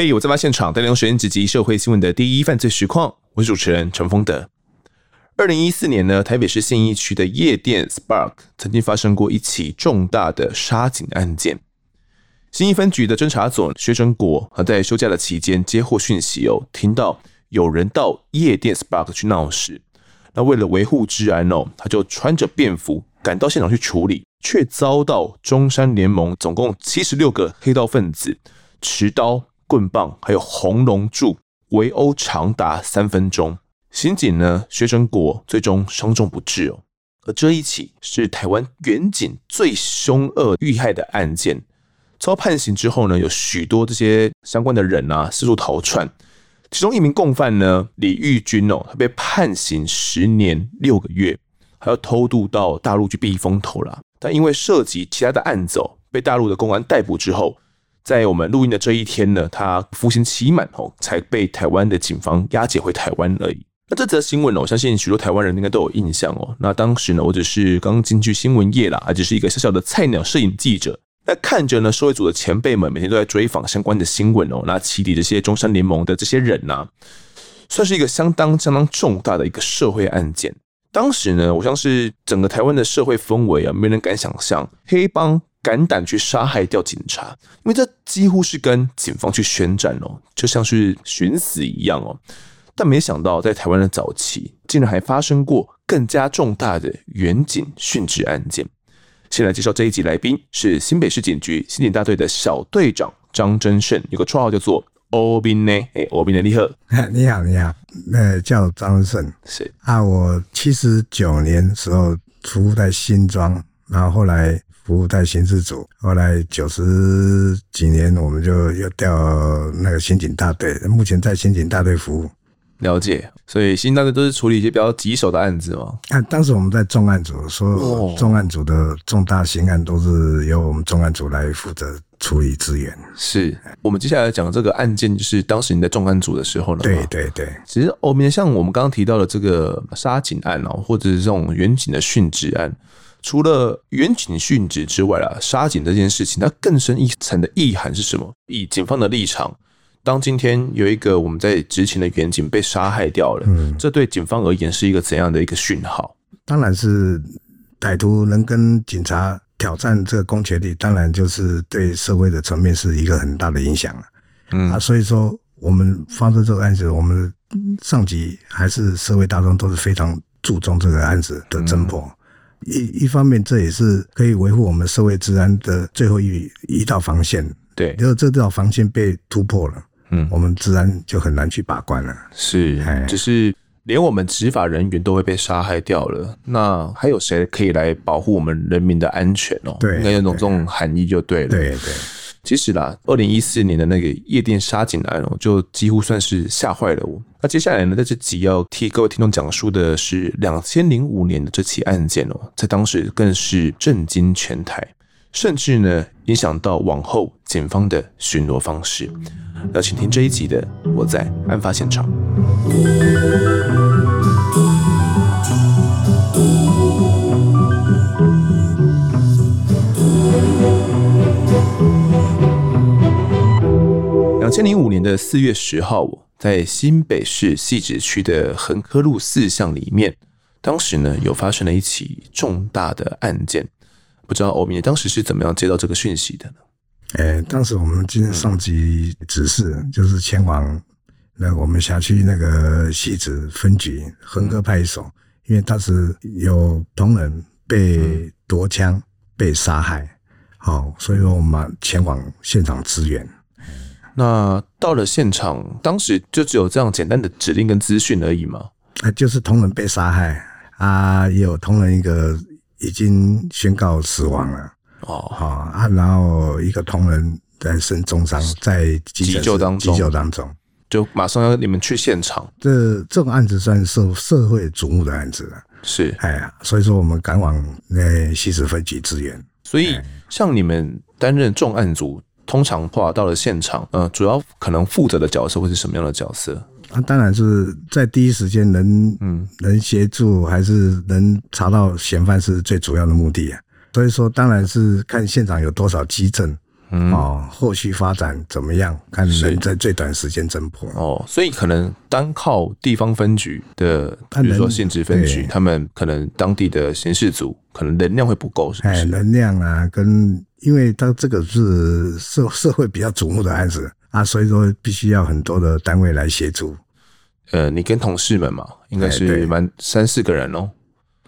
嘿，我在发现场带您时间直击社会新闻的第一犯罪实况。我是主持人陈丰德。二零一四年呢，台北市信义区的夜店 Spark 曾经发生过一起重大的杀警案件。新义分局的侦查总薛贞国，他在休假的期间接获讯息哦，听到有人到夜店 Spark 去闹事。那为了维护治安哦，他就穿着便服赶到现场去处理，却遭到中山联盟总共七十六个黑道分子持刀。棍棒还有红龙柱围殴长达三分钟，刑警呢薛成国最终伤重不治哦。而这一起是台湾远警最凶恶遇害的案件，遭判刑之后呢，有许多这些相关的人啊四处逃窜，其中一名共犯呢李玉军哦，他被判刑十年六个月，还要偷渡到大陆去避风头啦。但因为涉及其他的案子哦，被大陆的公安逮捕之后。在我们录音的这一天呢，他服刑期满后，才被台湾的警方押解回台湾而已。那这则新闻呢，我相信许多台湾人应该都有印象哦。那当时呢，我只是刚进去新闻业啦，还只是一个小小的菜鸟摄影记者。那看着呢，社会组的前辈们每天都在追访相关的新闻哦，那起底这些中山联盟的这些人呐、算是一个相当相当重大的一个社会案件。当时呢，我像是整个台湾的社会氛围啊，没人敢想象黑帮。胆胆去杀害掉警察，因为这几乎是跟警方去宣战哦，就像是寻死一样哦。但没想到，在台湾的早期，竟然还发生过更加重大的远警殉职案件。先来介绍这一集来宾是新北市警局刑警大队的小队长张真胜，有个绰号叫做欧宾呢。哎，欧宾的，你好，你好，你好，那叫张真胜。是啊，我七十九年时候服务在新庄，然后后来。服务在刑事组，后来九十几年，我们就又调那个刑警大队，目前在刑警大队服务。了解，所以刑警大队都是处理一些比较棘手的案子吗？啊，当时我们在重案组，说重案组的重大刑案都是由我们重案组来负责处理资源。是我们接下来讲这个案件，就是当时你在重案组的时候呢？对对对，其实后面像我们刚刚提到的这个杀警案哦，或者是这种远警的殉职案。除了远警殉职之外啊，杀警这件事情，它更深一层的意涵是什么？以警方的立场，当今天有一个我们在执勤的远警被杀害掉了，嗯，这对警方而言是一个怎样的一个讯号？当然是歹徒能跟警察挑战这个公权力，当然就是对社会的层面是一个很大的影响了。嗯啊，所以说我们发生这个案子，我们上级还是社会大众都是非常注重这个案子的侦破。嗯一一方面，这也是可以维护我们社会治安的最后一一道防线。对，如果这道防线被突破了，嗯，我们治安就很难去把关了。是，只是连我们执法人员都会被杀害掉了，那还有谁可以来保护我们人民的安全哦？对，应该有种这种含义就对了。对对。其实啦，二零一四年的那个夜店杀警案哦，就几乎算是吓坏了我。那接下来呢，在这集要替各位听众讲述的是两千零五年的这起案件哦，在当时更是震惊全台，甚至呢影响到往后警方的巡逻方式。那请听这一集的《我在案发现场》。两千零五年的四月十号，在新北市汐止区的横科路四巷里面，当时呢有发生了一起重大的案件，不知道欧米当时是怎么样接到这个讯息的呢？诶，当时我们经上级指示，就是前往那我们辖区那个汐止分局横科派出所，因为当时有同仁被夺枪被杀害，好，所以我们前往现场支援。那到了现场，当时就只有这样简单的指令跟资讯而已吗？啊，就是同仁被杀害啊，也有同仁一个已经宣告死亡了哦，好啊，然后一个同仁在身重伤，在急救当中，急救当中，就马上要你们去现场。这这种案子算是社社会瞩目的案子了，是哎呀，所以说我们赶往那汐止分局支援。所以像你们担任重案组。通常话到了现场，呃，主要可能负责的角色会是什么样的角色？啊，当然是在第一时间能，嗯，能协助还是能查到嫌犯是最主要的目的啊。所以说，当然是看现场有多少基证，嗯、哦，后续发展怎么样？看能在最短时间侦破哦。所以可能单靠地方分局的，比如说县直分局，他们可能当地的刑事组可能能量会不够，是不是？哎，能量啊，跟因为他这个是社 社会比较瞩目的案子啊，所以说必须要很多的单位来协助。呃，你跟同事们嘛，应该是蛮三四个人哦。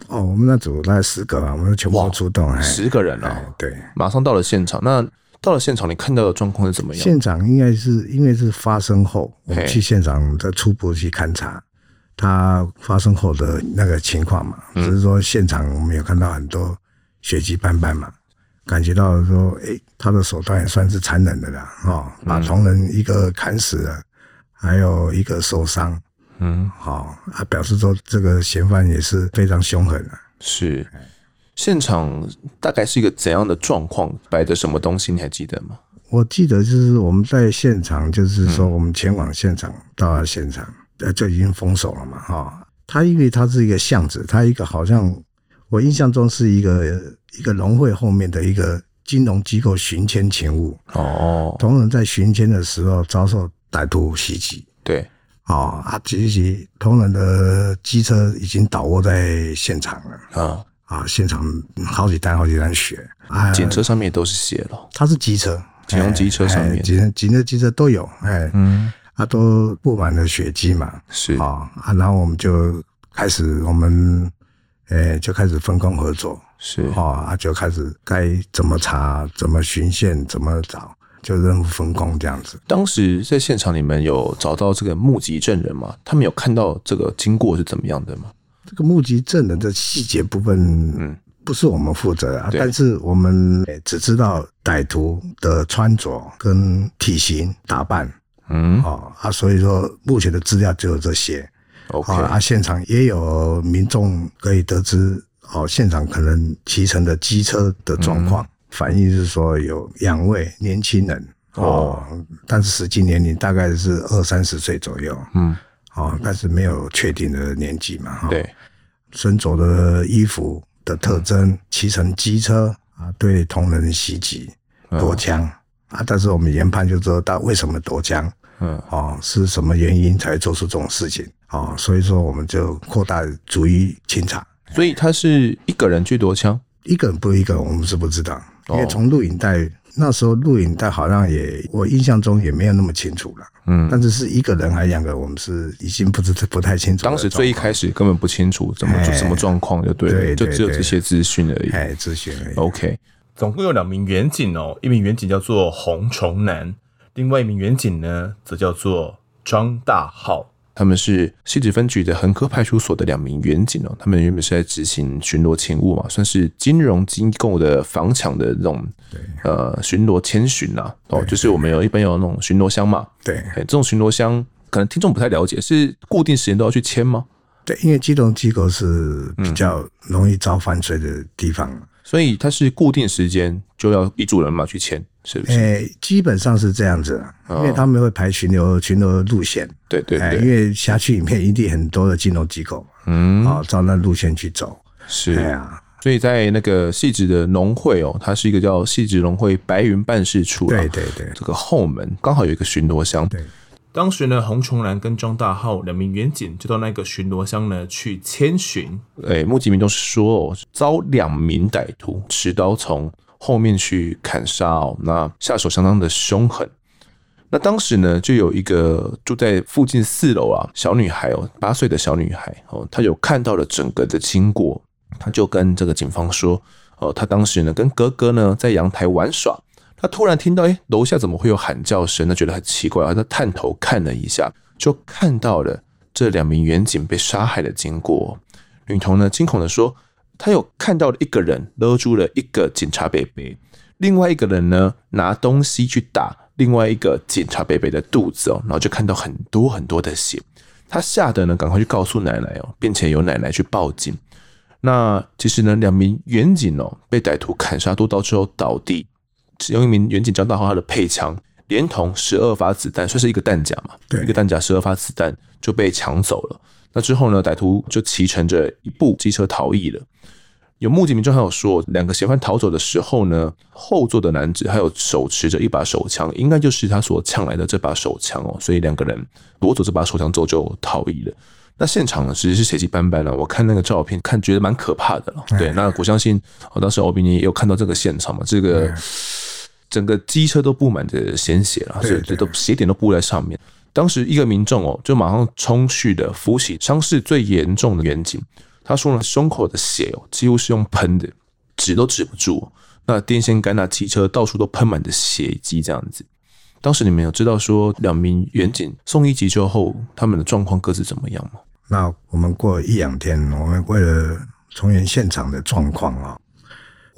哦，我们那组大概十个吧，我们全部出动，十个人啊，对，马上到了现场。那到了现场，你看到的状况是怎么样？现场应该是因为是发生后，我们去现场的初步去勘察，他发生后的那个情况嘛，只是说现场我们有看到很多血迹斑斑嘛，感觉到说，哎，他的手段也算是残忍的啦，哦，把同仁一个砍死了，还有一个受伤。嗯，好，他表示说这个嫌犯也是非常凶狠的。是，现场大概是一个怎样的状况？摆着什么东西？你还记得吗？我记得就是我们在现场，就是说我们前往现场，到了现场，呃，就已经封锁了嘛。哈，他因为他是一个巷子，他一个好像我印象中是一个一个农会后面的一个金融机构巡签勤务。哦，同仁在巡签的时候遭受歹徒袭击。对。哦，啊，其实同仁的机车已经倒卧在现场了。啊啊，现场好几单好几单血，啊，警车上面都是血了。它是机车，警用机车上面，警警车机车都有，哎，嗯，啊，都布满了血迹嘛。是啊，啊，然后我们就开始，我们，哎，就开始分工合作。是啊，就开始该怎么查，怎么巡线，怎么找。就任务分工这样子。当时在现场，你们有找到这个目击证人吗？他们有看到这个经过是怎么样的吗？这个目击证人的细节部分，嗯，不是我们负责啊。但是我们只知道歹徒的穿着跟体型打扮，嗯，哦啊，所以说目前的资料只有这些。OK，啊，现场也有民众可以得知，哦，现场可能骑乘的机车的状况。嗯反映是说有两位年轻人哦，但是实际年龄大概是二三十岁左右，嗯，哦，但是没有确定的年纪嘛，哈，对，身着的衣服的特征，骑乘机车啊，对同人袭击夺枪啊，但是我们研判就知道他为什么夺枪，嗯，哦，是什么原因才做出这种事情，哦，所以说我们就扩大逐一清查，所以他是一个人去夺枪，一个人不是一个人，我们是不知道。因为从录影带那时候录影带好像也我印象中也没有那么清楚了，嗯，但是是一个人还是两个，我们是已经不知不太清楚。当时最一开始根本不清楚怎么什么状况，就对了，对，就只有这些资讯而已，哎，资讯而已。OK，总共有两名远景哦，一名远景叫做洪崇南，另外一名远景呢则叫做张大浩。他们是西子分局的横科派出所的两名员警哦，他们原本是在执行巡逻勤务嘛，算是金融机构的房抢的这种呃巡逻千巡呐哦，就是我们有一般有那种巡逻箱嘛，对，这种巡逻箱可能听众不太了解，是固定时间都要去签吗？对，因为金融机构是比较容易遭犯罪的地方，嗯、所以它是固定时间就要一组人马去签。是不是？诶，基本上是这样子，因为他们会排巡逻巡逻路线。对对对，因为辖区里面一定很多的金融机构，嗯，啊，照那路线去走。是啊，所以在那个细致的农会哦，它是一个叫细致农会白云办事处。对对对，这个后门刚好有一个巡逻箱。对，当时呢，洪崇兰跟庄大浩两名员警就到那个巡逻箱呢去千巡。诶，目击民众说哦，遭两名歹徒持刀从后面去砍杀哦，那下手相当的凶狠。那当时呢，就有一个住在附近四楼啊小女孩哦，八岁的小女孩哦，她有看到了整个的经过，她就跟这个警方说哦，她当时呢跟哥哥呢在阳台玩耍，他突然听到诶楼下怎么会有喊叫声？她觉得很奇怪啊，他探头看了一下，就看到了这两名远警被杀害的经过。女童呢惊恐的说。她有看到了一个人勒住了一个警察伯伯，另外一个人呢拿东西去打另外一个警察伯伯的肚子哦，然后就看到很多很多的血，他吓得呢赶快去告诉奶奶哦，并且由奶奶去报警。那其实呢，两名远警哦被歹徒砍杀多刀之后倒地，其中一名远景交大号他的配枪连同十二发子弹，算是一个弹夹嘛，对，一个弹夹十二发子弹就被抢走了。那之后呢，歹徒就骑乘着一部机车逃逸了。有目击民众还有说，两个嫌犯逃走的时候呢，后座的男子还有手持着一把手枪，应该就是他所抢来的这把手枪哦。所以两个人夺走这把手枪之后就逃逸了。那现场呢，其实是血迹斑斑了。我看那个照片，看觉得蛮可怕的了。对，那我相信，我当时欧比尼也有看到这个现场嘛，这个整个机车都布满着鲜血了，所以这都血点都布在上面。当时一个民众哦，就马上冲去的扶起伤势最严重的员警。他说呢，胸口的血哦，几乎是用喷的，止都止不住。那电线杆、那机车到处都喷满着血迹，这样子。当时你们有知道说两名员警送医急救后，他们的状况各自怎么样吗？那我们过一两天，我们为了重现现场的状况啊，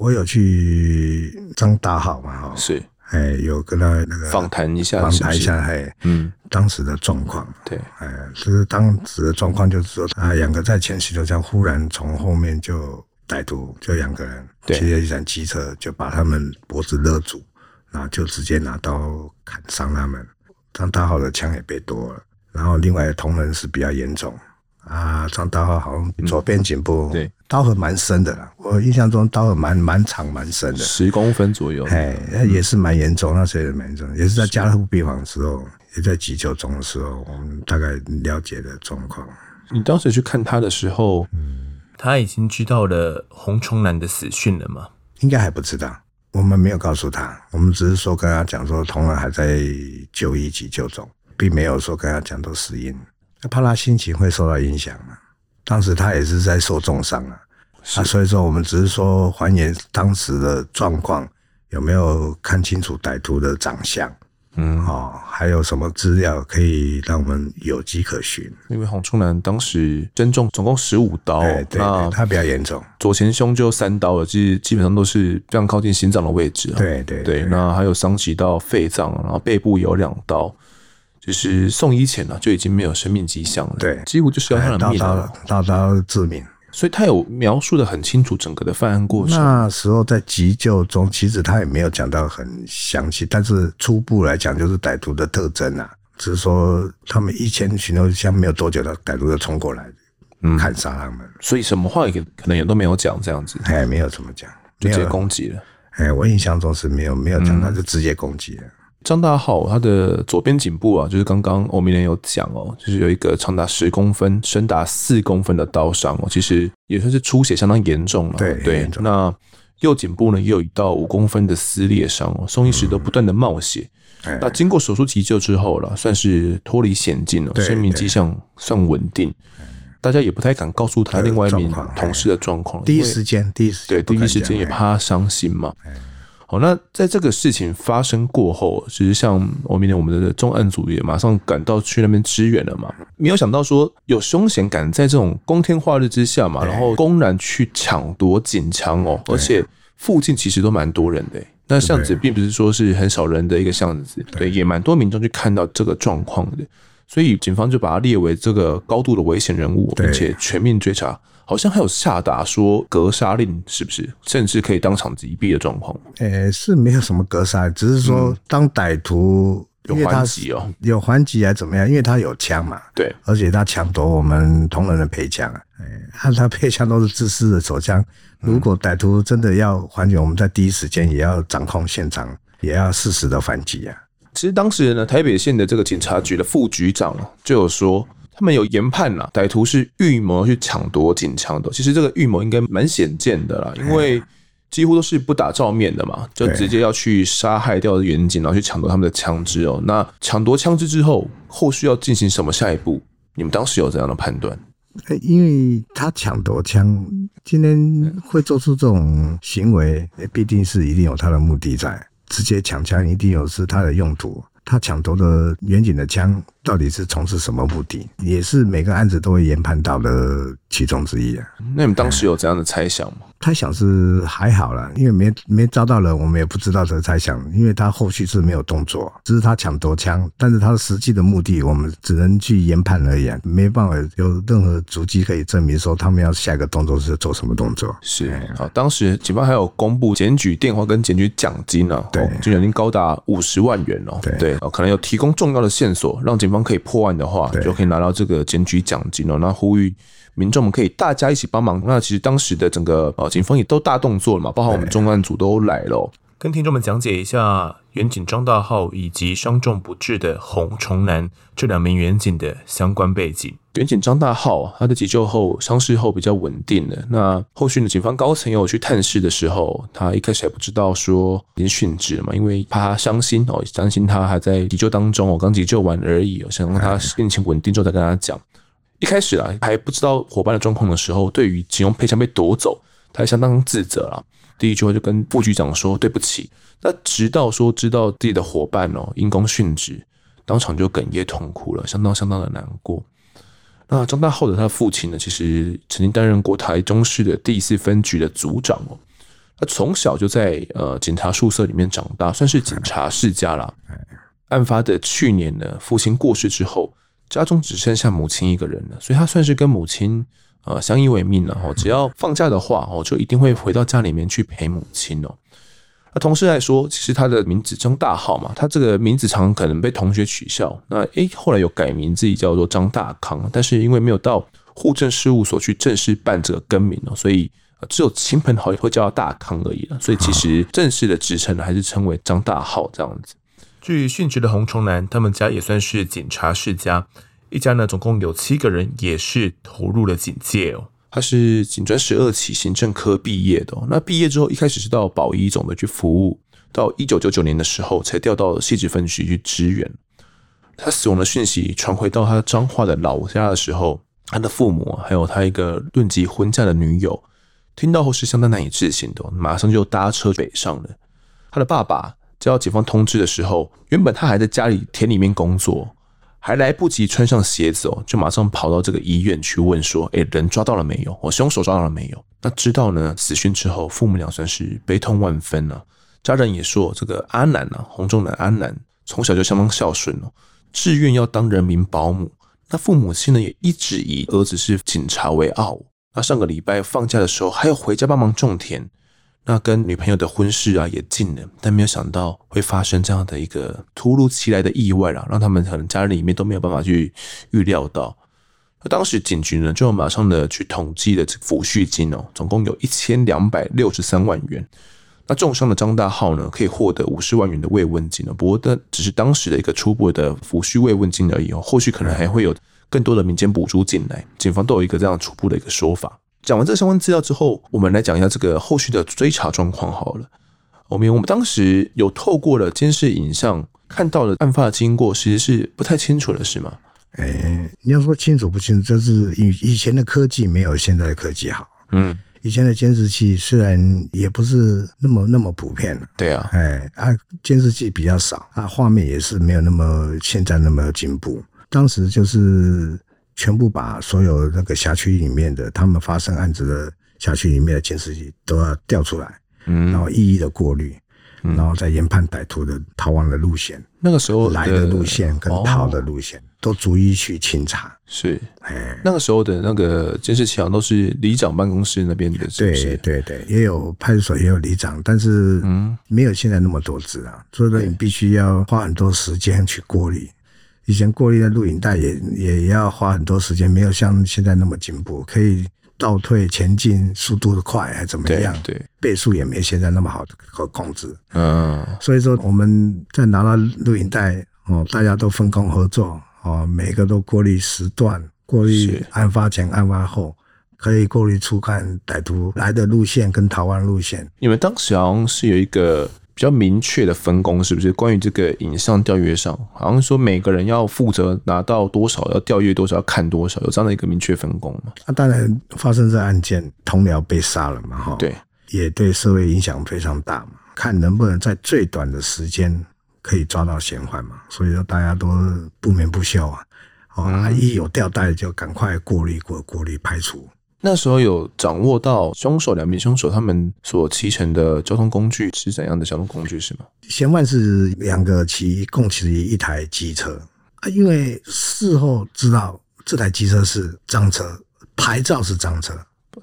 我有去张大浩嘛，哈，是，哎，有跟他那个访谈一下，访谈一下，哎，嗯，当时的状况，对，哎，就是当时的状况，就是说，啊，两个在前洗头枪，忽然从后面就歹徒就两个人骑着一辆机车，就把他们脖子勒住。然后就直接拿刀砍伤他们，张大浩的枪也被夺了，然后另外的同仁是比较严重啊，张大浩好像左边颈部对。刀痕蛮深的啦，我印象中刀痕蛮蛮长蛮深的，十公分左右，哎，也是蛮严重，那时候也蛮严重，也是在加护病房的时候，也在急救中的时候，我们大概了解的状况。你当时去看他的时候，嗯，他已经知道了洪崇南的死讯了吗？应该还不知道。我们没有告诉他，我们只是说跟他讲说，同仁还在就医急救中，并没有说跟他讲都死因，怕他心情会受到影响嘛。当时他也是在受重伤啊，啊，所以说我们只是说还原当时的状况，有没有看清楚歹徒的长相。嗯，哦，还有什么资料可以让我们有迹可循？因为洪春兰当时身中总共十五刀，对，对，对，他比较严重，左前胸就三刀了，其实基本上都是非常靠近心脏的位置。对对对，对，那还有伤及到肺脏，然后背部有两刀，就是送医前呢就已经没有生命迹象了，对，几乎就是要他的命了，大刀致命。所以他有描述的很清楚整个的犯案过程。那时候在急救中，其实他也没有讲到很详细，但是初步来讲就是歹徒的特征啊，只是说他们一前巡逻像没有多久，的歹徒就冲过来，嗯，砍杀他们。所以什么话也可能也都没有讲，这样子，哎，没有怎么讲，就直接攻击了。哎，我印象中是没有没有讲，他就直接攻击了。张大浩他的左边颈部啊，就是刚刚欧明莲有讲哦，就是有一个长达十公分、深达四公分的刀伤哦，其实也算是出血相当严重了。对对，那右颈部呢也有一道五公分的撕裂伤哦，送医时都不断的冒血。嗯、那经过手术急救之后了，算是脱离险境了，生命迹象算稳定。大家也不太敢告诉他另外一名同事的状况，第一时间，第一时间对，第一时间也怕他伤心嘛。好，那在这个事情发生过后，其实像我明天我们的重案组也马上赶到去那边支援了嘛。没有想到说有凶嫌敢在这种光天化日之下嘛，然后公然去抢夺警枪哦，而且附近其实都蛮多人的。那巷子并不是说是很少人的一个巷子，对，也蛮多民众去看到这个状况的，所以警方就把他列为这个高度的危险人物，并且全面追查。好像还有下达说格杀令，是不是？甚至可以当场击毙的状况？诶、欸，是没有什么格杀，只是说当歹徒有还击哦，有还击还怎么样？因为他有枪嘛，对，而且他抢夺我们同仁的配枪啊，哎，他他配枪都是自私的手枪。如果歹徒真的要还击，我们在第一时间也要掌控现场，也要适时的反击啊。其实当时呢，台北县的这个警察局的副局长就有说。他们有研判啦，歹徒是预谋去抢夺警枪的。其实这个预谋应该蛮显见的啦，因为几乎都是不打照面的嘛，就直接要去杀害掉的远警，然后去抢夺他们的枪支哦。那抢夺枪支之后，后续要进行什么下一步？你们当时有这样的判断？因为他抢夺枪，今天会做出这种行为，必定是一定有他的目的在，直接抢枪一定有是他的用途。他抢夺的远景的枪到底是从事什么目的？也是每个案子都会研判到的其中之一啊。那你们当时有这样的猜想吗？猜想是还好啦，因为没没抓到人，我们也不知道这个猜想，因为他后续是没有动作，只是他抢夺枪，但是他的实际的目的，我们只能去研判而已，没办法有任何足迹可以证明说他们要下一个动作是做什么动作。是好，当时警方还有公布检举电话跟检举奖金呢，对，就奖金高达五十万元哦。对，可能有提供重要的线索，让警方。可以破案的话，就可以拿到这个检举奖金哦。那呼吁民众们可以大家一起帮忙。那其实当时的整个呃警方也都大动作了嘛，包括我们重案组都来了。跟听众们讲解一下远警张大浩以及伤重不治的洪崇南这两名远警的相关背景。员警张大浩，他的急救后伤势后比较稳定了。那后续呢，警方高层有去探视的时候，他一开始还不知道说已经殉职了嘛，因为怕他伤心哦，担心他还在急救当中，我刚急救完而已，想让他病情稳定之后再跟他讲。一开始啊，还不知道伙伴的状况的时候，对于警用配枪被夺走，他相当自责啊。第一句话就跟副局长说对不起，那直到说知道自己的伙伴哦因公殉职，当场就哽咽痛哭了，相当相当的难过。那张大浩的他父亲呢，其实曾经担任过台中市的第四分局的组长哦，他从小就在呃警察宿舍里面长大，算是警察世家啦。案发的去年呢，父亲过世之后，家中只剩下母亲一个人了，所以他算是跟母亲。呃，相依为命了哦。只要放假的话，哦，就一定会回到家里面去陪母亲哦。那同事来说，其实他的名字张大浩嘛，他这个名字常可能被同学取笑。那诶，后来有改名自己叫做张大康，但是因为没有到户政事务所去正式办这个更名哦，所以只有亲朋好友会叫他大康而已了。所以其实正式的职称还是称为张大浩这样子。至于殉职的洪崇南，他们家也算是警察世家。一家呢，总共有七个人，也是投入了警戒哦。他是警专十二期行政科毕业的。那毕业之后，一开始是到保一总的去服务，到一九九九年的时候才调到细致分局去支援。他死亡的讯息传回到他彰化的老家的时候，他的父母还有他一个论及婚嫁的女友，听到后是相当难以置信的，马上就搭车北上了。他的爸爸接到警方通知的时候，原本他还在家里田里面工作。还来不及穿上鞋子哦，就马上跑到这个医院去问说：“哎，人抓到了没有？我凶手抓到了没有？”那知道呢，死讯之后，父母俩算是悲痛万分了。家人也说，这个阿南啊，洪仲南阿南从小就相当孝顺哦，志愿要当人民保姆。那父母亲呢，也一直以儿子是警察为傲。那上个礼拜放假的时候，还要回家帮忙种田。那跟女朋友的婚事啊也近了，但没有想到会发生这样的一个突如其来的意外啊，让他们可能家人里面都没有办法去预料到。那当时警局呢就马上的去统计了抚恤金哦，总共有一千两百六十三万元。那重伤的张大浩呢可以获得五十万元的慰问金哦，不过这只是当时的一个初步的抚恤慰问金而已哦，后续可能还会有更多的民间补助进来，警方都有一个这样初步的一个说法。讲完这个相关资料之后，我们来讲一下这个后续的追查状况好了。我们我们当时有透过了监视影像看到了案发的经过，其实是不太清楚的，是吗？哎、欸，你要说清楚不清楚，就是以以前的科技没有现在的科技好。嗯，以前的监视器虽然也不是那么那么普遍，对啊，哎啊，监视器比较少，啊，画面也是没有那么现在那么进步。当时就是。全部把所有那个辖区里面的他们发生案子的辖区里面的监视器都要调出来，嗯，然后一一的过滤，然后再研判歹徒的逃亡的路线。那个时候来的路线跟逃的路线都逐一去清查。是，哎，那个时候的那个监视器好像都是里长办公室那边的，对对对，也有派出所也有里长，但是嗯，没有现在那么多支啊，所以说你必须要花很多时间去过滤。以前过滤的录影带也也要花很多时间，没有像现在那么进步，可以倒退、前进，速度的快还怎么样？对，对倍数也没现在那么好可控制。嗯，所以说我们在拿到录影带哦，大家都分工合作哦，每个都过滤时段，过滤案发前、案发后，可以过滤出看歹徒来的路线跟逃亡路线。你们当时好像是有一个。比较明确的分工是不是？关于这个影像调阅上，好像说每个人要负责拿到多少，要调阅多少，要看多少，有这样的一个明确分工吗？那、啊、当然，发生这案件，同僚被杀了嘛，哈，对，也对社会影响非常大嘛。看能不能在最短的时间可以抓到嫌犯嘛，所以说大家都不眠不休啊，哦、嗯，一有吊带就赶快过滤过过滤排除。那时候有掌握到凶手，两名凶手他们所骑乘的交通工具是怎样的交通工具是吗？嫌犯是两个骑共骑一台机车啊，因为事后知道这台机车是赃车，牌照是赃车，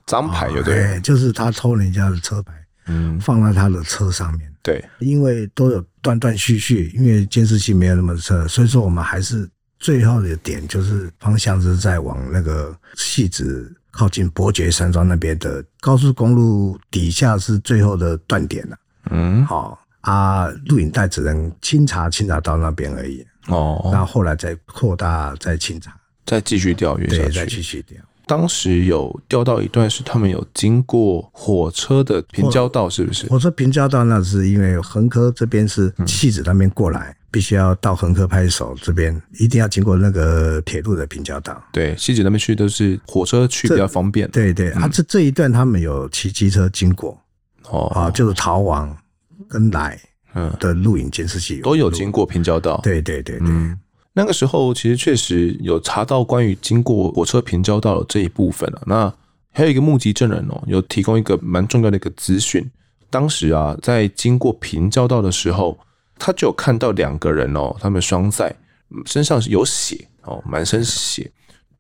赃牌对不对？对，就是他偷人家的车牌，嗯，放在他的车上面。对，因为都有断断续续，因为监视器没有那么车，所以说我们还是最后的点就是方向是在往那个汐止靠近伯爵山庄那边的高速公路底下是最后的断点了。嗯，好啊，录影带只能清查清查到那边而已。哦，那后来再扩大再清查，再继续调阅下去，对，再继续调。当时有调到一段是他们有经过火车的平交道，是不是？火车平交道那是因为横科这边是汐止那边过来，嗯、必须要到横科派出所这边，一定要经过那个铁路的平交道。对，汐止那边去都是火车去比较方便。对对，嗯、啊，这这一段他们有骑机车经过，哦啊，就是逃亡跟来嗯的录影监视器都有经过平交道。对对对对。嗯那个时候其实确实有查到关于经过火车平交道的这一部分啊。那还有一个目击证人哦，有提供一个蛮重要的一个资讯。当时啊，在经过平交道的时候，他就有看到两个人哦，他们双在，身上是有血哦，满身血，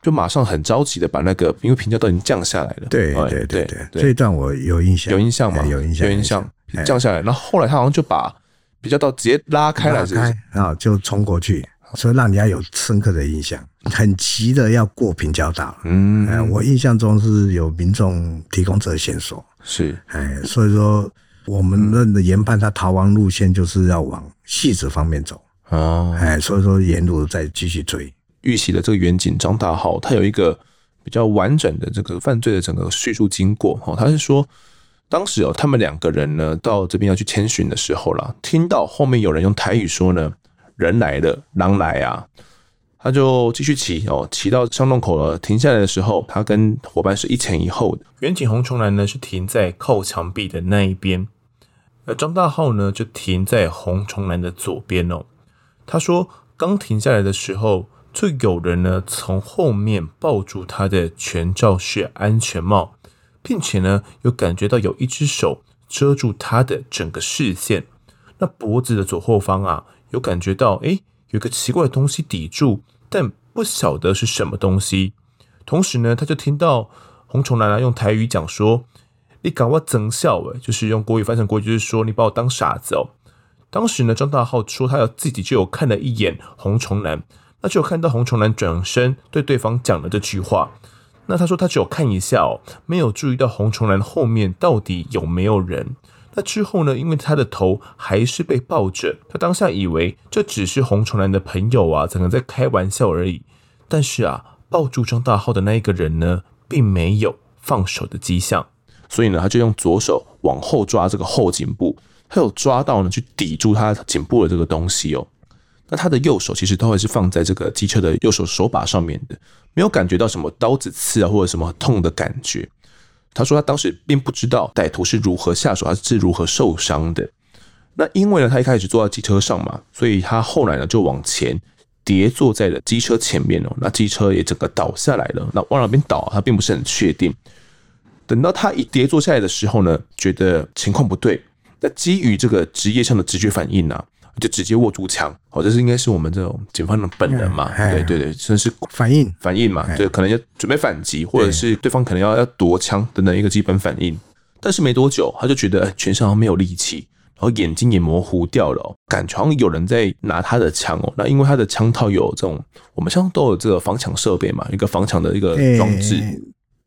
就马上很着急的把那个，因为平交道已经降下来了。对对对对，这一段我有印象，有印象吗？有印象，有印象，降下来。然后后来他好像就把平交道直接拉开来，拉开，然后就冲过去。所以让人家有深刻的印象，很急的要过平交道。嗯，哎，我印象中是有民众提供这个线索，是，哎，所以说我们认的研判他逃亡路线就是要往汐止方面走。哦，哎，所以说沿路再继续追。玉溪的这个远景张大浩，他有一个比较完整的这个犯罪的整个叙述经过。哦，他是说，当时哦，他们两个人呢到这边要去牵寻的时候啦，听到后面有人用台语说呢。人来了，狼来啊！他就继续骑哦，骑到巷弄口了，停下来的时候，他跟伙伴是一前一后的。远景红虫兰呢是停在靠墙壁的那一边，而张大浩呢就停在红虫兰的左边哦。他说，刚停下来的时候，就有人呢从后面抱住他的全罩式安全帽，并且呢有感觉到有一只手遮住他的整个视线，那脖子的左后方啊。有感觉到，哎，有个奇怪的东西抵住，但不晓得是什么东西。同时呢，他就听到洪重兰用台语讲说：“你搞我增笑诶，就是用国语翻成国语，就是说你把我当傻子哦。”当时呢，张大浩说他有自己就有看了一眼红虫男，那就有看到红虫男转身对对方讲了这句话。那他说他只有看一下哦，没有注意到红虫男后面到底有没有人。那之后呢？因为他的头还是被抱着，他当下以为这只是红虫男的朋友啊，可能在开玩笑而已。但是啊，抱住张大浩的那一个人呢，并没有放手的迹象，所以呢，他就用左手往后抓这个后颈部，他有抓到呢，去抵住他颈部的这个东西哦。那他的右手其实都还是放在这个机车的右手手把上面的，没有感觉到什么刀子刺啊，或者什么痛的感觉。他说他当时并不知道歹徒是如何下手，他是如何受伤的。那因为呢，他一开始坐在机车上嘛，所以他后来呢就往前跌坐在了机车前面哦。那机车也整个倒下来了。那往哪边倒，他并不是很确定。等到他一跌坐下来的时候呢，觉得情况不对。那基于这个职业上的直觉反应啊。就直接握住枪，哦，这是应该是我们这种警方的本能嘛？对对对，算是反应反应嘛？对可能要准备反击，或者是对方可能要要夺枪等等一个基本反应。但是没多久，他就觉得全身好像没有力气，然后眼睛也模糊掉了，感觉好像有人在拿他的枪哦。那因为他的枪套有这种，我们现在都有这个防抢设备嘛，一个防抢的一个装置。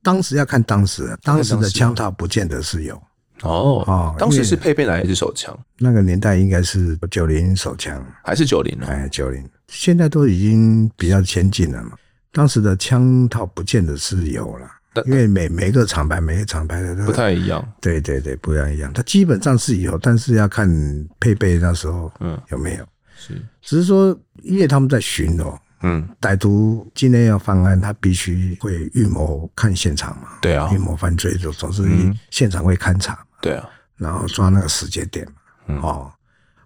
当时要看当时，当时的枪套不见得是有。哦哦，当时是配备哪一支手枪？那个年代应该是九零手枪，还是九零呢？哎，九零，现在都已经比较先进了嘛。当时的枪套不见得是有了，因为每每个厂牌每个厂牌的都不太一样。对对对，不太一样。它基本上是有，但是要看配备那时候嗯有没有。是，只是说因为他们在巡逻。嗯，歹徒今天要犯案，他必须会预谋看现场嘛？对啊，预谋犯罪就总是现场会勘查嘛？对啊，然后抓那个时间点嘛？嗯、哦，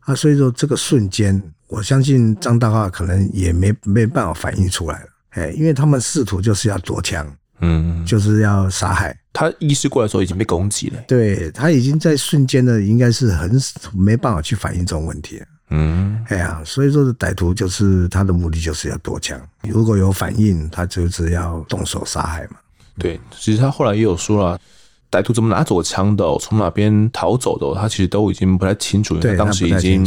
啊，所以说这个瞬间，我相信张大化可能也没没办法反应出来了，哎，因为他们试图就是要夺枪，嗯，就是要杀害。他意识过来的时候已经被攻击了，对，他已经在瞬间的应该是很没办法去反应这种问题了。嗯，哎呀，所以说是歹徒就是他的目的就是要夺枪，如果有反应，他就是要动手杀害嘛。对，其实他后来也有说了，歹徒怎么拿走枪的，从哪边逃走的，他其实都已经不太清楚，因为他当时已经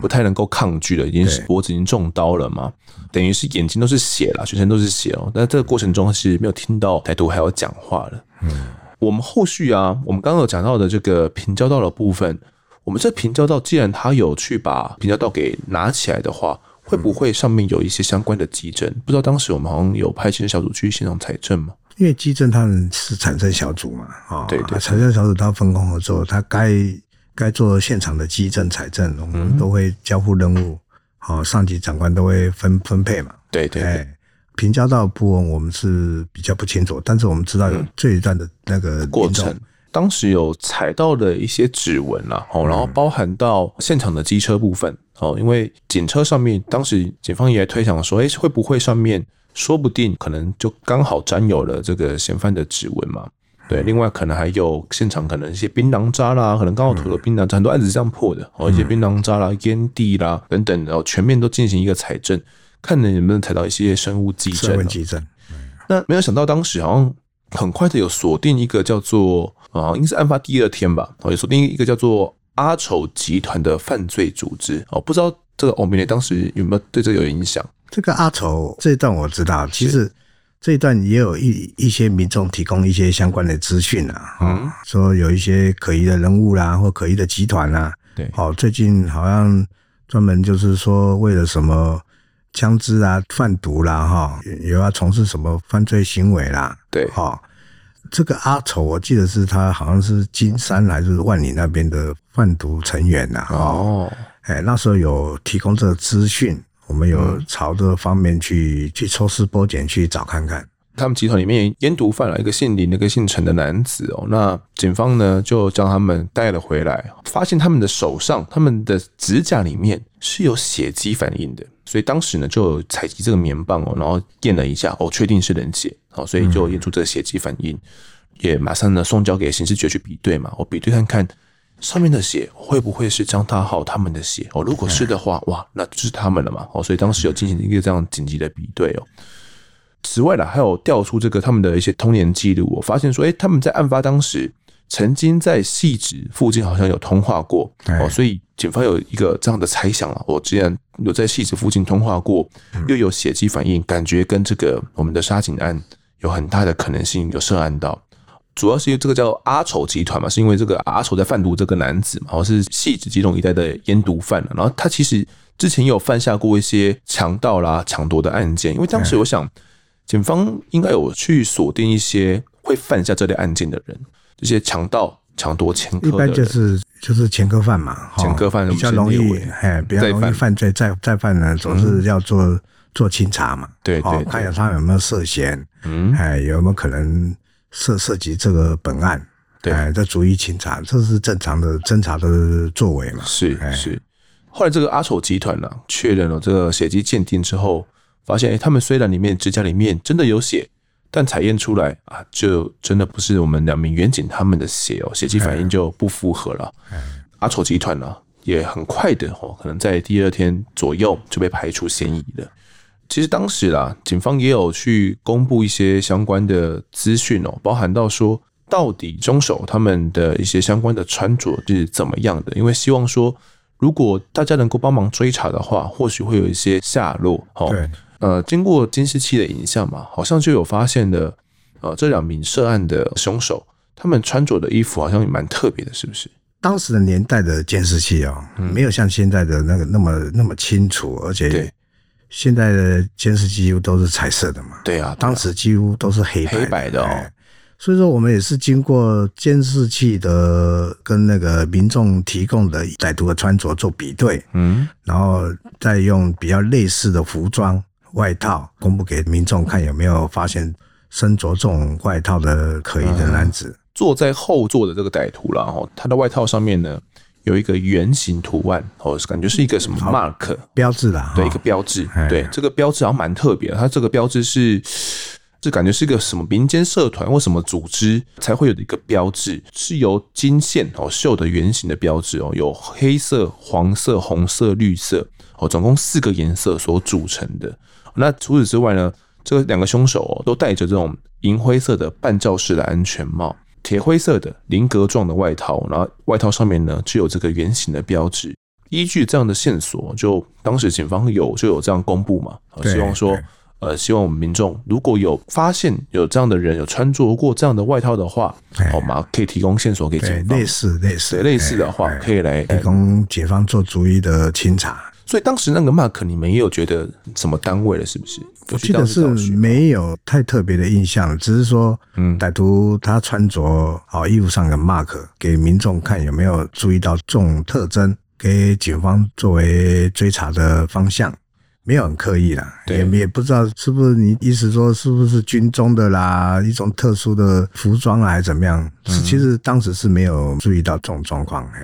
不太能够抗拒了，已经是脖子已经中刀了嘛，等于是眼睛都是血了，全身都是血哦。但这个过程中是没有听到歹徒还有讲话了。嗯，我们后续啊，我们刚刚有讲到的这个平交道的部分，我们这平交道既然他有去把平交道给拿起来的话，会不会上面有一些相关的急诊？不知道当时我们好像有派遣小组去现场采证吗？因为基政他们是产生小组嘛，啊，对对，产生小组他分工合作，他该该做现场的基政采政，我们都会交付任务，好，上级长官都会分分配嘛，对对对。平交道部分我们是比较不清楚，但是我们知道有这一段的那个过程，当时有采到的一些指纹啦，哦，然后包含到现场的机车部分，哦，因为警车上面当时警方也推想说，哎，会不会上面？说不定可能就刚好沾有了这个嫌犯的指纹嘛？对，另外可能还有现场可能一些槟榔渣啦，可能刚好吐了槟榔渣，很多案子是这样破的哦，一些槟榔渣啦、烟蒂啦等等，然后全面都进行一个采证，看能不能采到一些生物迹证。生物迹证。那没有想到当时好像很快的有锁定一个叫做啊，应该是案发第二天吧，哦，有锁定一个叫做阿丑集团的犯罪组织哦，不知道这个欧米雷当时有没有对这个有影响？这个阿丑这一段我知道，其实这一段也有一一些民众提供一些相关的资讯啊，嗯，说有一些可疑的人物啦，或可疑的集团啦，对，好，最近好像专门就是说为了什么枪支啊、贩毒啦，哈，有要从事什么犯罪行为啦，对，哈，这个阿丑我记得是他好像是金山还是万里那边的贩毒成员呐，哦，哎，那时候有提供这个资讯。我们有朝这方面去、嗯、去抽丝剥茧去找看看，他们集团里面烟毒犯了一个姓林的、一个姓陈的男子哦。那警方呢就将他们带了回来，发现他们的手上、他们的指甲里面是有血迹反应的，所以当时呢就采集这个棉棒哦，然后验了一下哦，确定是人血哦，所以就验出这个血迹反应，也马上呢送交给刑事局去比对嘛，我比对看看。上面的血会不会是张大浩他们的血哦？如果是的话，哇，那就是他们了嘛哦。所以当时有进行一个这样紧急的比对哦。此外呢，还有调出这个他们的一些通联记录，我发现说，哎，他们在案发当时曾经在汐止附近好像有通话过哦。所以警方有一个这样的猜想啊，我既然有在汐止附近通话过，又有血迹反应，感觉跟这个我们的杀警案有很大的可能性有涉案到。主要是因为这个叫阿丑集团嘛，是因为这个阿丑在贩毒这个男子嘛，好像是汐止基隆一带的烟毒贩，然后他其实之前也有犯下过一些强盗啦、抢夺的案件。因为当时我想，警方应该有去锁定一些会犯下这类案件的人，这些强盗、抢夺前科一般就是就是前科犯嘛，前科犯比较容易，哎，比较容易犯。罪，再再犯呢，总是要做、嗯、做清查嘛，对对，对，看一下他有没有涉嫌，嗯，哎，有没有可能。涉涉及这个本案，对，再逐一清查，这是正常的侦查的作为嘛？是是。后来这个阿丑集团呢、啊，确认了这个血迹鉴定之后，发现，哎，他们虽然里面指甲里面真的有血，但采验出来啊，就真的不是我们两名员警他们的血哦，血迹反应就不符合了。阿丑集团呢、啊，也很快的哦，可能在第二天左右就被排除嫌疑了。其实当时啦，警方也有去公布一些相关的资讯哦，包含到说到底凶手他们的一些相关的穿着是怎么样的，因为希望说如果大家能够帮忙追查的话，或许会有一些下落。哦，对，呃，经过监视器的影像嘛，好像就有发现的，呃，这两名涉案的凶手他们穿着的衣服好像也蛮特别的，是不是？当时的年代的监视器哦，没有像现在的那个那么那么清楚，而且。现在的监视几乎都是彩色的嘛？对啊，当时几乎都是黑白的黑白的哦。所以说，我们也是经过监视器的跟那个民众提供的歹徒的穿着做比对，嗯，然后再用比较类似的服装外套公布给民众看，有没有发现身着这种外套的可疑的男子。坐在后座的这个歹徒了哦，他的外套上面呢，有一个圆形图案，哦，感觉是一个什么 mark 标志啦，对，一个标志，对，这个标志好像蛮特别的。它这个标志是，这感觉是一个什么民间社团或什么组织才会有的一个标志，是由金线哦绣的圆形的标志哦，有黑色、黄色、红色、绿色哦，总共四个颜色所组成的。那除此之外呢，这两个凶手哦都戴着这种银灰色的半罩式的安全帽。铁灰色的菱格状的外套，然后外套上面呢就有这个圆形的标志。依据这样的线索，就当时警方有就有这样公布嘛，希望说。呃，希望我们民众如果有发现有这样的人有穿着过这样的外套的话，好吗？可以提供线索给警方。类似类似类似的话，可以来提供警方做逐一的清查。所以当时那个 Mark，你们也有觉得什么单位了？是不是？我记得是没有太特别的印象，只是说，嗯，歹徒他穿着好衣服上的 Mark，给民众看有没有注意到这种特征，给警方作为追查的方向。没有很刻意啦，也也不知道是不是你意思说是不是军中的啦，一种特殊的服装啊，还是怎么样？是其实当时是没有注意到这种状况，嘿。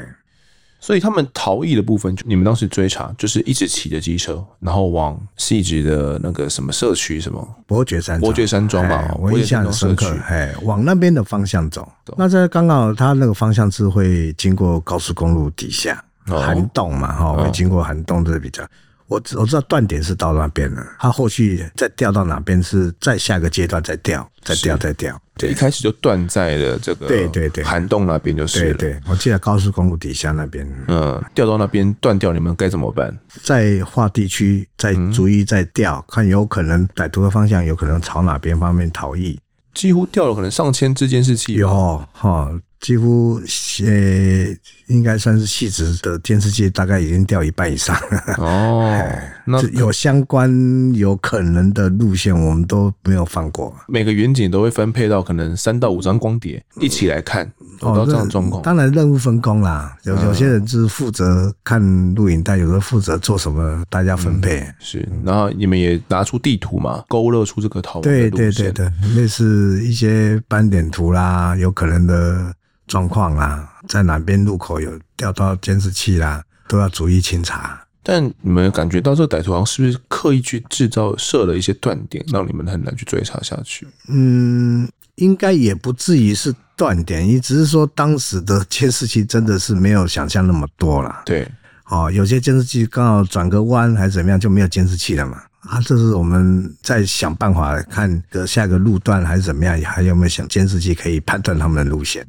所以他们逃逸的部分，你们当时追查就是一直骑着机车，然后往西直的那个什么社区，什么伯爵山伯爵山庄吧，我印象很深刻，哎，往那边的方向走。那在刚好他那个方向是会经过高速公路底下，涵洞嘛，哈，会经过涵洞这比较。我我知道断点是到那边了，它后续再掉到哪边是再下个阶段再掉，再掉再掉。对，一开始就断在了这个对对对涵洞那边就是了。对对，我记得高速公路底下那边。嗯，掉到那边断掉，你们该怎么办？在划地区，再逐一再掉，嗯、看有可能歹徒的方向有可能朝哪边方面逃逸。几乎掉了可能上千支监视器。有哈。几乎呃，应该算是汐止的电视器，大概已经掉一半以上了。哦，那有相关有可能的路线，我们都没有放过。每个远景都会分配到可能三到五张光碟，一起来看。哦，这样状况。当然任务分工啦，有有些人就是负责看录影带，有的负责做什么，大家分配。嗯、是，然后你们也拿出地图嘛，勾勒出这个逃亡的路线。对对对对，类似一些斑点图啦，有可能的。状况啦，在哪边路口有调到监视器啦，都要逐一清查。但你们有感觉到这个歹徒好像是不是刻意去制造设了一些断点，让你们很难去追查下去？嗯，应该也不至于是断点，也只是说当时的监视器真的是没有想象那么多了。对，哦，有些监视器刚好转个弯还是怎么样就没有监视器了嘛。啊，这是我们在想办法看个下个路段还是怎么样，还有没有想监视器可以判断他们的路线。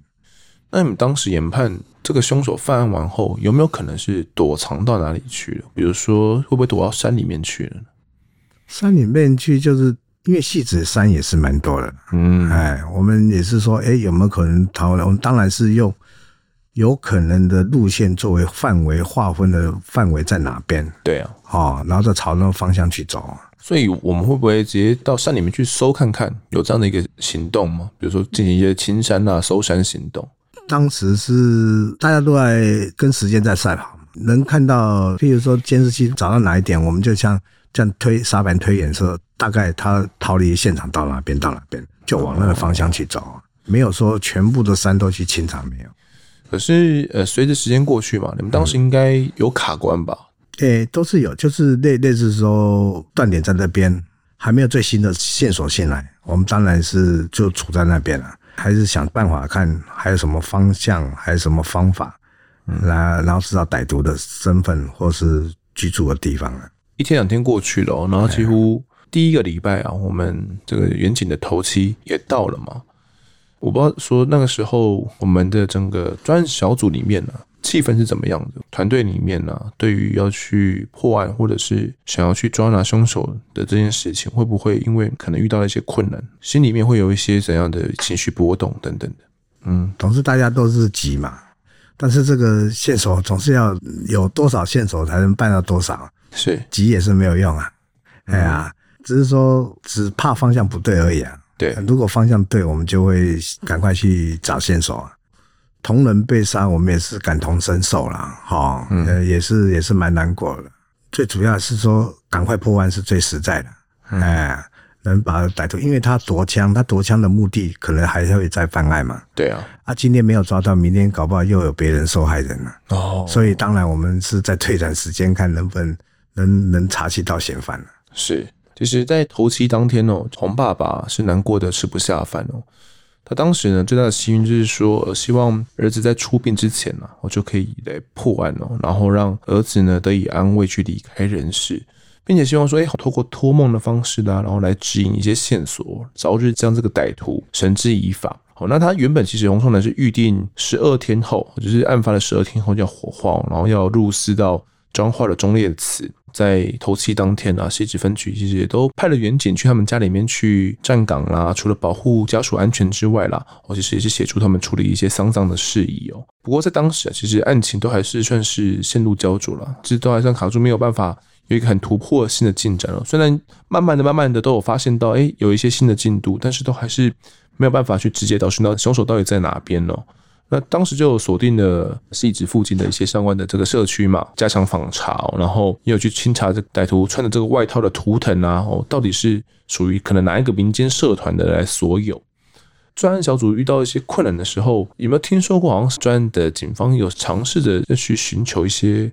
那你们当时研判这个凶手犯案完后，有没有可能是躲藏到哪里去了？比如说，会不会躲到山里面去了呢？山里面去，就是因为戏子山也是蛮多的。嗯，哎，我们也是说，哎，有没有可能逃了？我们当然是用有可能的路线作为范围划分的范围在哪边？对啊，哦，然后再朝那个方向去走。所以我们会不会直接到山里面去搜看看，有这样的一个行动吗？比如说进行一些清山啊、搜山行动？当时是大家都在跟时间在赛跑，能看到，譬如说监视器找到哪一点，我们就像这样推沙盘推演说，大概他逃离现场到哪边到哪边，就往那个方向去走，没有说全部的山都去清场，没有。可是呃，随着时间过去嘛，你们当时应该有卡关吧？诶、嗯欸，都是有，就是类类似说断点在那边，还没有最新的线索进来，我们当然是就处在那边了。还是想办法看还有什么方向，还有什么方法，来然后知道歹徒的身份或是居住的地方。一天两天过去了，然后几乎第一个礼拜啊，我们这个远景的头期也到了嘛。我不知道说那个时候我们的整个专案小组里面呢、啊。气氛是怎么样的？团队里面呢、啊，对于要去破案或者是想要去抓拿凶手的这件事情，会不会因为可能遇到了一些困难，心里面会有一些怎样的情绪波动等等的？嗯，总之大家都是急嘛，但是这个线索总是要有多少线索才能办到多少，是急也是没有用啊。哎呀，只是说只怕方向不对而已啊。对，如果方向对，我们就会赶快去找线索。同仁被杀，我们也是感同身受啦，哈，呃，也是也是蛮难过的。最主要是说，赶快破案是最实在的，哎，能把歹徒，因为他夺枪，他夺枪的目的可能还会再犯案嘛。对啊，啊，今天没有抓到，明天搞不好又有别人受害人了。哦，所以当然我们是在推展时间，看能不能能能查起到嫌犯了。是，其实，在头七当天哦，洪爸爸是难过的吃不下饭哦。他当时呢，最大的心愿就是说，希望儿子在出殡之前呢，我就可以来破案哦，然后让儿子呢得以安慰去离开人世，并且希望说，哎，透过托梦的方式啦，然后来指引一些线索，早日将这个歹徒绳之以法。好，那他原本其实洪仲南是预定十二天后，就是案发的十二天后就要火化，然后要入司到彰化的忠烈祠。在头七当天啊，汐止分局其实也都派了员警去他们家里面去站岗啦，除了保护家属安全之外啦，我，其实也是协助他们处理一些丧葬的事宜哦。不过在当时啊，其实案情都还是算是陷入胶着了，其实都还算卡住，没有办法有一个很突破性的进展了。虽然慢慢的、慢慢的都有发现到，哎，有一些新的进度，但是都还是没有办法去直接找寻到凶手到底在哪边哦。那当时就锁定了戏子附近的一些相关的这个社区嘛，加强访查，然后也有去清查这歹徒穿的这个外套的图腾啊，哦，到底是属于可能哪一个民间社团的来所有。专案小组遇到一些困难的时候，有没有听说过？好像是专案的警方有尝试着去寻求一些。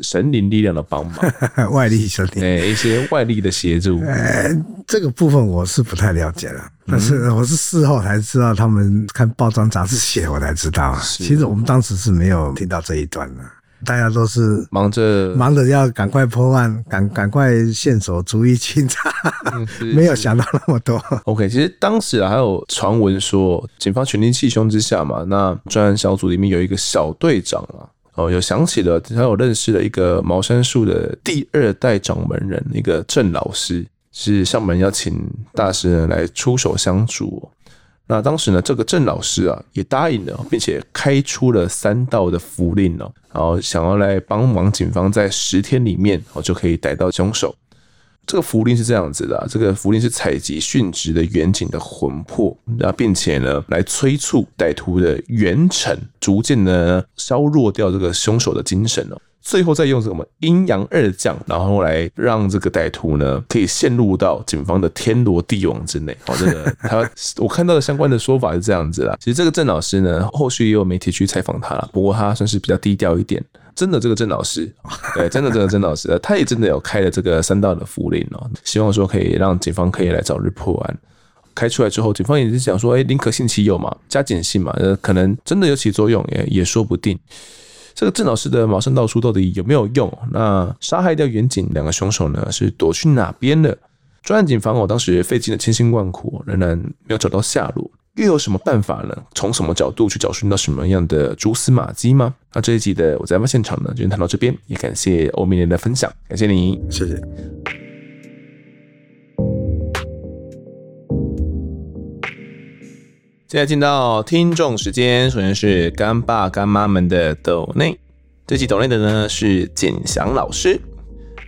神灵力量的帮忙，外力兄弟，对一些外力的协助。呃，这个部分我是不太了解了，但是我是事后才知道，他们看报章杂志写，我才知道。其实我们当时是没有听到这一段的，大家都是忙着忙着要赶快破案，赶赶快线索逐一清查，没有想到那么多。OK，其实当时啊，还有传闻说，警方全力气凶之下嘛，那专案小组里面有一个小队长啊。哦，有想起了，他有认识了一个茅山术的第二代掌门人，一个郑老师，是上门要请大师人来出手相助。那当时呢，这个郑老师啊也答应了，并且开出了三道的符令哦，然后想要来帮忙警方在十天里面哦就可以逮到凶手。这个符令是这样子的，这个符令是采集殉职的员警的魂魄，那并且呢，来催促歹徒的元辰逐渐的削弱掉这个凶手的精神哦，最后再用什么阴阳二将，然后来让这个歹徒呢可以陷入到警方的天罗地网之内。哦，这个 他我看到的相关的说法是这样子啦。其实这个郑老师呢，后续也有媒体去采访他了，不过他算是比较低调一点。真的，这个郑老师，对，真的，这个郑老师，他也真的有开了这个三道的符令哦，希望说可以让警方可以来早日破案。开出来之后，警方也是想说，哎，宁可信其有嘛，加减信嘛，呃，可能真的有起作用，也也说不定。这个郑老师的茅山道术到底有没有用？那杀害掉远景两个凶手呢，是躲去哪边了？专案警方我，当时费尽了千辛万苦，仍然没有找到下落。又有什么办法呢？从什么角度去找寻到什么样的蛛丝马迹吗？那这一集的我在案现场呢，就先谈到这边，也感谢欧明莲的分享，感谢你，谢谢。现在进到听众时间，首先是干爸干妈们的抖内，这集抖内的呢是简祥老师，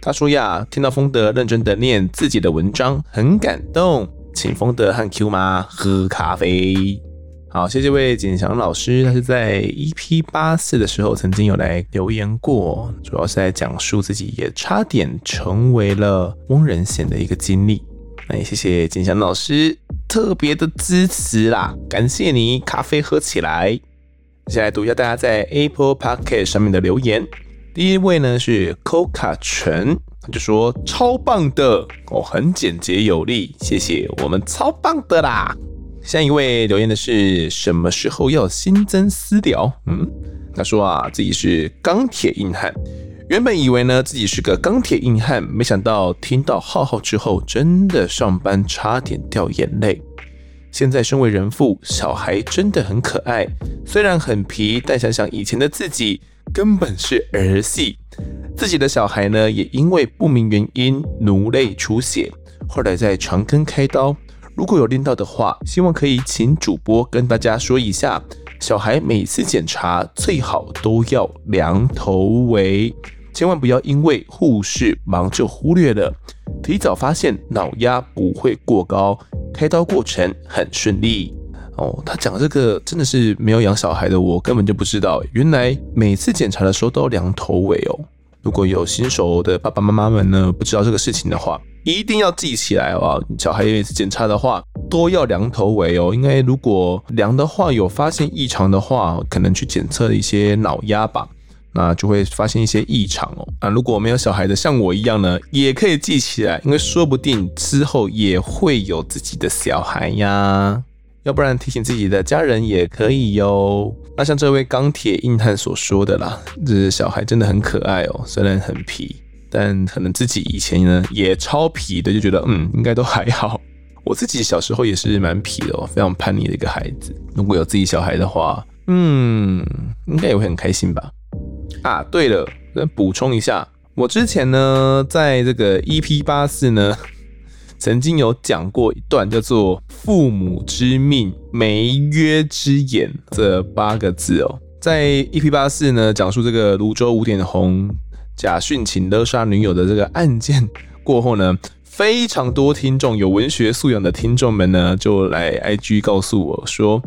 他说呀，听到丰德认真的念自己的文章，很感动。请丰德和 Q 妈喝咖啡。好，谢谢这位简祥老师，他是在 EP 八四的时候曾经有来留言过，主要是在讲述自己也差点成为了翁仁贤的一个经历。那也谢谢金祥老师特别的支持啦，感谢你，咖啡喝起来。接下来读一下大家在 Apple Podcast 上面的留言。第一位呢是 Coca 陈。他就说超棒的哦，很简洁有力，谢谢，我们超棒的啦。下一位留言的是什么时候要新增私聊？嗯，他说啊，自己是钢铁硬汉，原本以为呢自己是个钢铁硬汉，没想到听到浩浩之后，真的上班差点掉眼泪。现在身为人父，小孩真的很可爱，虽然很皮，但想想以前的自己，根本是儿戏。自己的小孩呢，也因为不明原因颅内出血，后来在长庚开刀。如果有练到的话，希望可以请主播跟大家说一下，小孩每次检查最好都要量头围，千万不要因为护士忙就忽略了，提早发现脑压不会过高，开刀过程很顺利。哦，他讲这个真的是没有养小孩的我根本就不知道，原来每次检查的时候都要量头围哦。如果有新手的爸爸妈妈们呢，不知道这个事情的话，一定要记起来哦。小孩每次检查的话，都要量头围哦。因为如果量的话有发现异常的话，可能去检测一些脑压吧，那就会发现一些异常哦。啊，如果没有小孩的，像我一样呢，也可以记起来，因为说不定之后也会有自己的小孩呀。要不然提醒自己的家人也可以哟。那像这位钢铁硬汉所说的啦，这小孩真的很可爱哦，虽然很皮，但可能自己以前呢也超皮的，就觉得嗯应该都还好。我自己小时候也是蛮皮的哦，非常叛逆的一个孩子。如果有自己小孩的话，嗯，应该也会很开心吧。啊，对了，再补充一下，我之前呢在这个 EP 八四呢，曾经有讲过一段叫做“父母之命，媒约之言”这八个字哦。在 EP 八四呢，讲述这个泸州五点红假殉情勒杀女友的这个案件过后呢，非常多听众有文学素养的听众们呢，就来 IG 告诉我说：“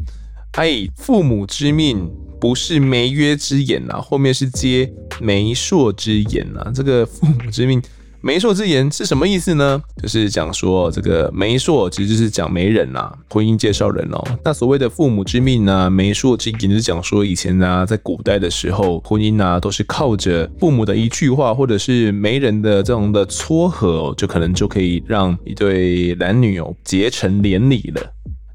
哎，父母之命不是媒约之言呐，后面是接媒妁之言呐，这个父母之命。”媒妁之言是什么意思呢？就是讲说这个媒妁其实就是讲媒人呐，婚姻介绍人哦。那所谓的父母之命呢，媒妁之言就是讲说以前呢，在古代的时候，婚姻呢都是靠着父母的一句话，或者是媒人的这种的撮合，就可能就可以让一对男女哦结成连理了。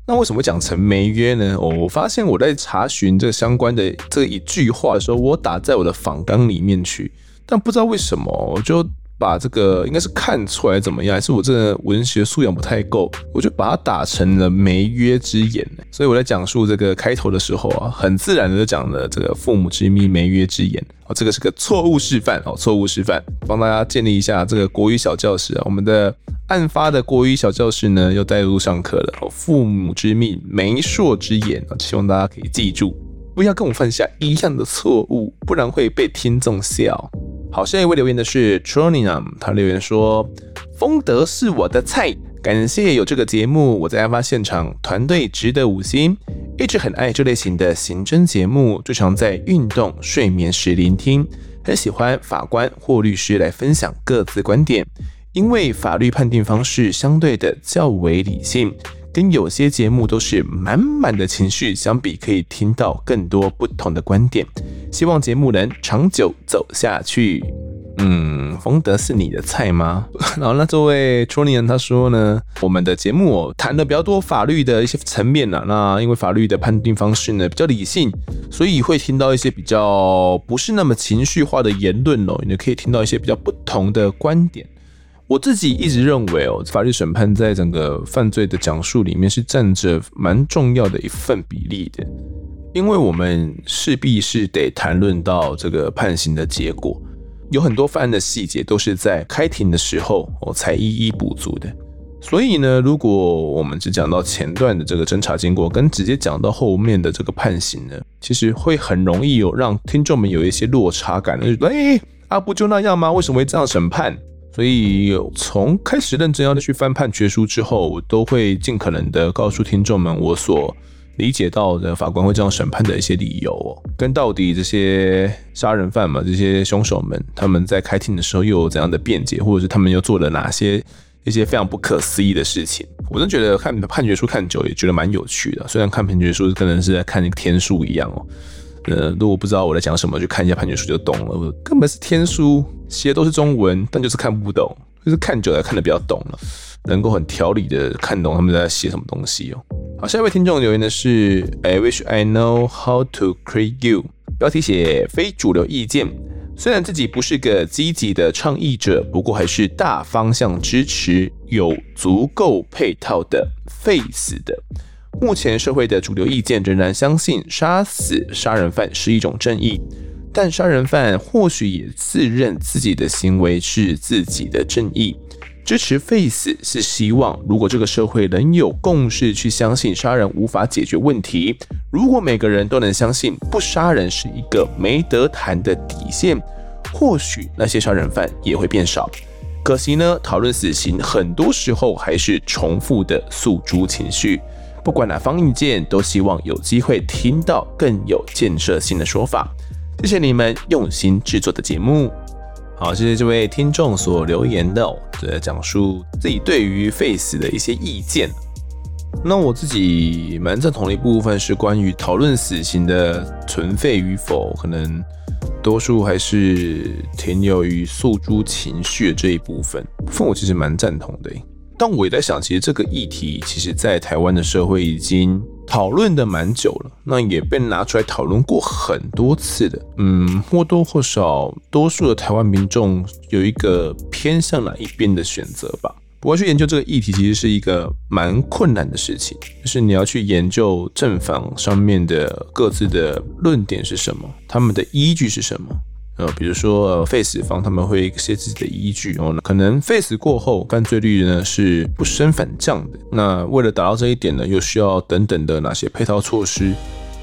那为什么讲成没约呢？我发现我在查询这相关的这一句话的时候，我打在我的访纲里面去，但不知道为什么我就。把这个应该是看出来怎么样？还是我这个文学素养不太够？我就把它打成了媒约之言。所以我在讲述这个开头的时候啊，很自然的就讲了这个父母之命，媒约之言。哦，这个是个错误示范哦，错误示范，帮大家建立一下这个国语小教室啊。我们的案发的国语小教室呢，又带入上课了。父母之命，媒妁之言，希望大家可以记住，不要跟我犯下一样的错误，不然会被听众笑。好，下一位留言的是 Tronium，他留言说：“丰德是我的菜，感谢有这个节目，我在案发现场，团队值得五星，一直很爱这类型的刑侦节目，最常在运动、睡眠时聆听，很喜欢法官或律师来分享各自观点，因为法律判定方式相对的较为理性。”跟有些节目都是满满的情绪相比，可以听到更多不同的观点。希望节目能长久走下去。嗯，丰德是你的菜吗？然后那这位 Tronian 他说呢，我们的节目谈的比较多法律的一些层面呐。那因为法律的判定方式呢比较理性，所以会听到一些比较不是那么情绪化的言论哦，你可以听到一些比较不同的观点。我自己一直认为哦，法律审判在整个犯罪的讲述里面是占着蛮重要的一份比例的，因为我们势必是得谈论到这个判刑的结果，有很多犯案的细节都是在开庭的时候我才一一补足的。所以呢，如果我们只讲到前段的这个侦查经过，跟直接讲到后面的这个判刑呢，其实会很容易有让听众们有一些落差感，就是哎，啊不就那样吗？为什么会这样审判？所以从开始认真要去翻判决书之后，我都会尽可能的告诉听众们我所理解到的法官会这样审判的一些理由哦，跟到底这些杀人犯嘛，这些凶手们他们在开庭的时候又有怎样的辩解，或者是他们又做了哪些一些非常不可思议的事情。我真觉得看判决书看久也觉得蛮有趣的，虽然看判决书可能是在看天书一样哦。呃，如果不知道我在讲什么，就看一下判决书就懂了。根本是天书，写的都是中文，但就是看不懂，就是看久了看得比较懂了，能够很条理的看懂他们在写什么东西哦。好，下一位听众留言的是，I wish I know how to create you。标题写非主流意见，虽然自己不是个积极的倡议者，不过还是大方向支持有足够配套的 face 的。目前社会的主流意见仍然相信杀死杀人犯是一种正义，但杀人犯或许也自认自己的行为是自己的正义。支持废死是希望，如果这个社会能有共识去相信杀人无法解决问题，如果每个人都能相信不杀人是一个没得谈的底线，或许那些杀人犯也会变少。可惜呢，讨论死刑很多时候还是重复的诉诸情绪。不管哪方意见，都希望有机会听到更有建设性的说法。谢谢你们用心制作的节目。好，谢谢这位听众所留言的，在讲述自己对于废死的一些意见。那我自己蛮赞同的一部分是关于讨论死刑的存废与否，可能多数还是停留于诉诸情绪的这一部分。部分我其实蛮赞同的。但我也在想，其实这个议题，其实在台湾的社会已经讨论的蛮久了，那也被拿出来讨论过很多次的。嗯，或多或少，多数的台湾民众有一个偏向哪一边的选择吧。不过去研究这个议题，其实是一个蛮困难的事情，就是你要去研究正反上面的各自的论点是什么，他们的依据是什么。呃，比如说呃，face 方他们会一些自己的依据哦，可能 face 过后犯罪率呢是不升反降的。那为了达到这一点呢，又需要等等的哪些配套措施？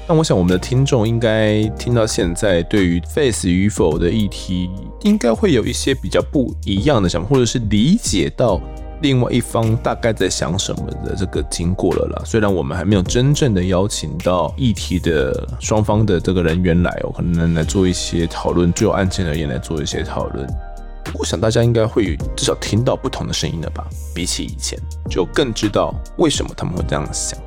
那我想我们的听众应该听到现在，对于 face 与否的议题，应该会有一些比较不一样的想法，或者是理解到。另外一方大概在想什么的这个经过了啦，虽然我们还没有真正的邀请到议题的双方的这个人员来哦，可能来做一些讨论，就案件而言来做一些讨论。我想大家应该会至少听到不同的声音了吧？比起以前，就更知道为什么他们会这样想。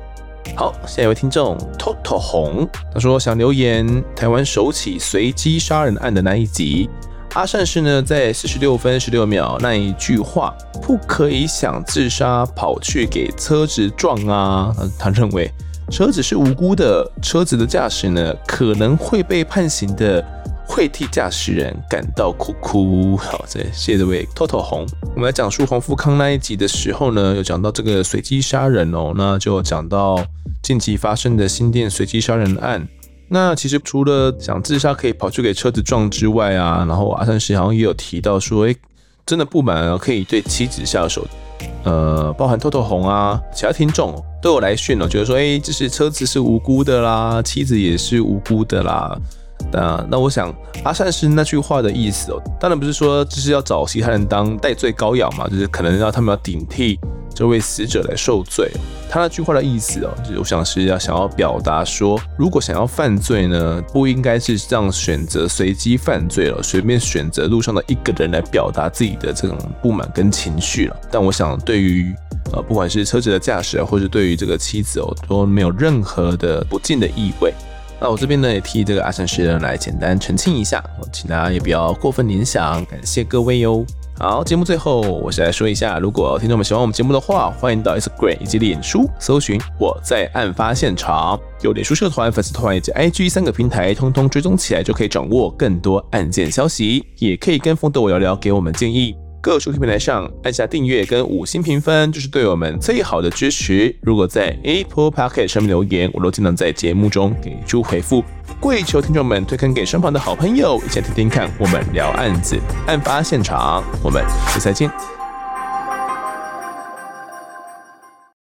好，下一位听众 Toto 红，他说想留言台湾首起随机杀人案的那一集。阿善是呢，在四十六分十六秒那一句话，不可以想自杀跑去给车子撞啊！他认为车子是无辜的，车子的驾驶呢可能会被判刑的，会替驾驶人感到哭哭。好，谢谢这位 Toto 红。我们来讲述黄富康那一集的时候呢，有讲到这个随机杀人哦，那就讲到近期发生的新店随机杀人案。那其实除了想自杀可以跑去给车子撞之外啊，然后阿三石好像也有提到说，哎，真的不满，可以对妻子下手，呃，包含透透红啊，其他听众都有来讯哦，觉得说，哎，这是车子是无辜的啦，妻子也是无辜的啦。那那我想阿善师那句话的意思哦，当然不是说就是要找其他人当代罪羔羊嘛，就是可能让他们要顶替。这位死者来受罪，他那句话的意思哦，就是我想是要想要表达说，如果想要犯罪呢，不应该是这样选择随机犯罪了，随便选择路上的一个人来表达自己的这种不满跟情绪了。但我想，对于呃，不管是车子的驾驶啊，或者对于这个妻子哦，都没有任何的不敬的意味。那我这边呢，也替这个阿善师人来简单澄清一下，请大家也不要过分联想，感谢各位哟。好，节目最后我是来说一下，如果听众们喜欢我们节目的话，欢迎到 Instagram 以及脸书搜寻我在案发现场，有脸书社团、粉丝团以及 IG 三个平台，通通追踪起来就可以掌握更多案件消息，也可以跟风的我聊聊，给我们建议。各收听平台上按下订阅跟五星评分，就是对我们最好的支持。如果在 Apple p o c k e t 上面留言，我都尽量在节目中给出回复。跪求听众们推坑给身旁的好朋友，一起听听看我们聊案子、案发现场。我们下次再见。